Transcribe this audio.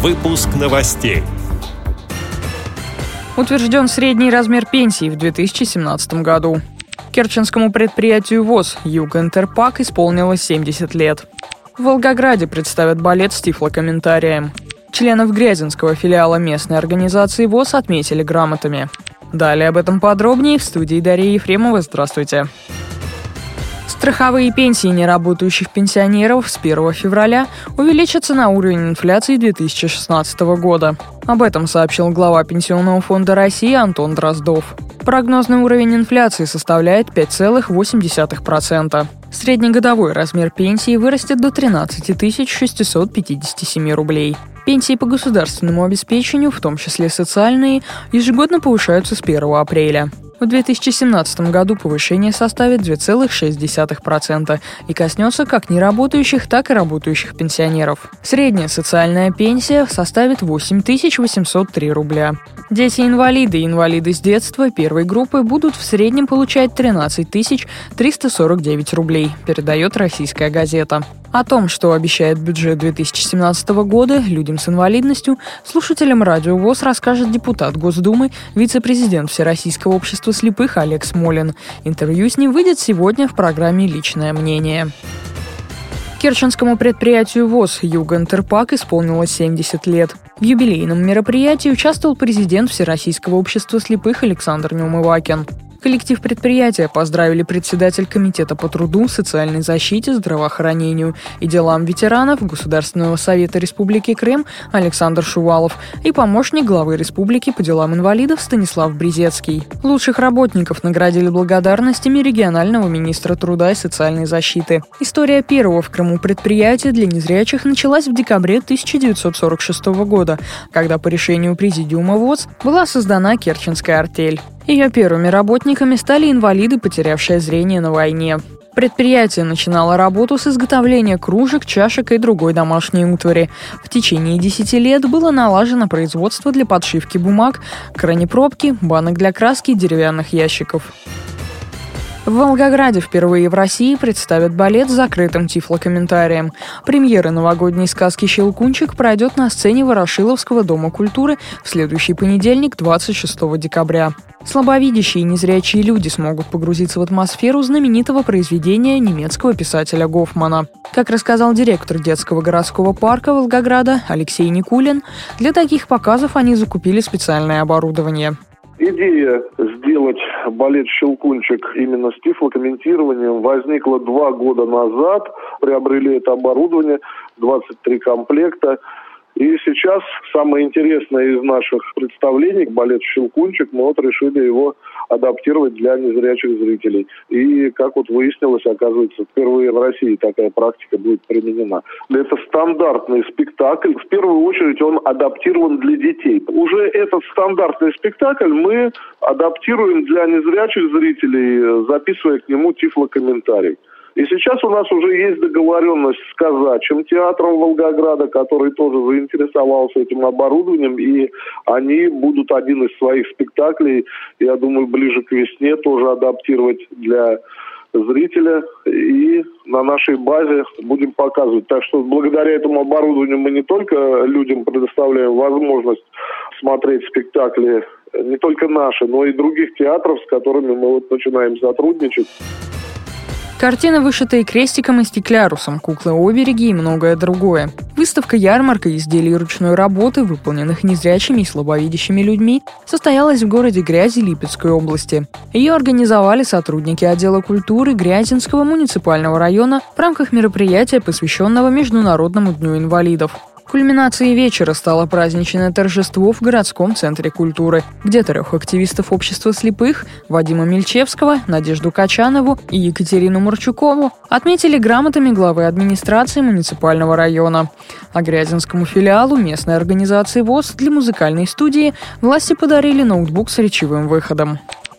Выпуск новостей. Утвержден средний размер пенсии в 2017 году. Керченскому предприятию ВОЗ «Юг-Интерпак» исполнилось 70 лет. В Волгограде представят балет с тифлокомментарием. Членов Грязинского филиала местной организации ВОЗ отметили грамотами. Далее об этом подробнее в студии Дарьи Ефремова. Здравствуйте. Страховые пенсии неработающих пенсионеров с 1 февраля увеличатся на уровень инфляции 2016 года. Об этом сообщил глава Пенсионного фонда России Антон Дроздов. Прогнозный уровень инфляции составляет 5,8%. Среднегодовой размер пенсии вырастет до 13 657 рублей. Пенсии по государственному обеспечению, в том числе социальные, ежегодно повышаются с 1 апреля. В 2017 году повышение составит 2,6% и коснется как неработающих, так и работающих пенсионеров. Средняя социальная пенсия составит 8803 рубля. Дети-инвалиды и инвалиды с детства первой группы будут в среднем получать 13 349 рублей, передает российская газета. О том, что обещает бюджет 2017 года людям с инвалидностью, слушателям Радио ВОЗ расскажет депутат Госдумы, вице-президент Всероссийского общества слепых Олег Смолин. Интервью с ним выйдет сегодня в программе «Личное мнение». Керченскому предприятию ВОЗ «Юг-Интерпак» исполнилось 70 лет. В юбилейном мероприятии участвовал президент Всероссийского общества слепых Александр Неумывакин. Коллектив предприятия поздравили председатель Комитета по труду, социальной защите, здравоохранению и делам ветеранов Государственного совета Республики Крым Александр Шувалов и помощник главы республики по делам инвалидов Станислав Брезецкий. Лучших работников наградили благодарностями регионального министра труда и социальной защиты. История первого в Крыму предприятия для незрячих началась в декабре 1946 года, когда по решению Президиума ВОЗ была создана Керченская артель. Ее первыми работниками стали инвалиды, потерявшие зрение на войне. Предприятие начинало работу с изготовления кружек, чашек и другой домашней утвари. В течение 10 лет было налажено производство для подшивки бумаг, кранепробки, банок для краски и деревянных ящиков. В Волгограде впервые в России представят балет с закрытым тифлокомментарием. Премьера новогодней сказки «Щелкунчик» пройдет на сцене Ворошиловского дома культуры в следующий понедельник, 26 декабря. Слабовидящие и незрячие люди смогут погрузиться в атмосферу знаменитого произведения немецкого писателя Гофмана. Как рассказал директор детского городского парка Волгограда Алексей Никулин, для таких показов они закупили специальное оборудование. Идея сделать балет «Щелкунчик» именно с тифлокомментированием возникла два года назад. Приобрели это оборудование, 23 комплекта. И сейчас самое интересное из наших представлений, балет «Щелкунчик», мы вот решили его адаптировать для незрячих зрителей. И, как вот выяснилось, оказывается, впервые в России такая практика будет применена. Это стандартный спектакль. В первую очередь он адаптирован для детей. Уже этот стандартный спектакль мы адаптируем для незрячих зрителей, записывая к нему тифлокомментарий. И сейчас у нас уже есть договоренность с казачьим театром Волгограда, который тоже заинтересовался этим оборудованием, и они будут один из своих спектаклей, я думаю, ближе к весне тоже адаптировать для зрителя и на нашей базе будем показывать. Так что благодаря этому оборудованию мы не только людям предоставляем возможность смотреть спектакли не только наши, но и других театров, с которыми мы вот начинаем сотрудничать. Картины, вышитые крестиком и стеклярусом, куклы-обереги и многое другое. Выставка-ярмарка изделий ручной работы, выполненных незрячими и слабовидящими людьми, состоялась в городе Грязи Липецкой области. Ее организовали сотрудники отдела культуры Грязинского муниципального района в рамках мероприятия, посвященного Международному дню инвалидов. Кульминацией вечера стало праздничное торжество в городском центре культуры, где трех активистов общества слепых Вадима Мельчевского, Надежду Качанову и Екатерину Марчукову отметили грамотами главы администрации муниципального района. А Грязинскому филиалу местной организации ВОЗ для музыкальной студии власти подарили ноутбук с речевым выходом.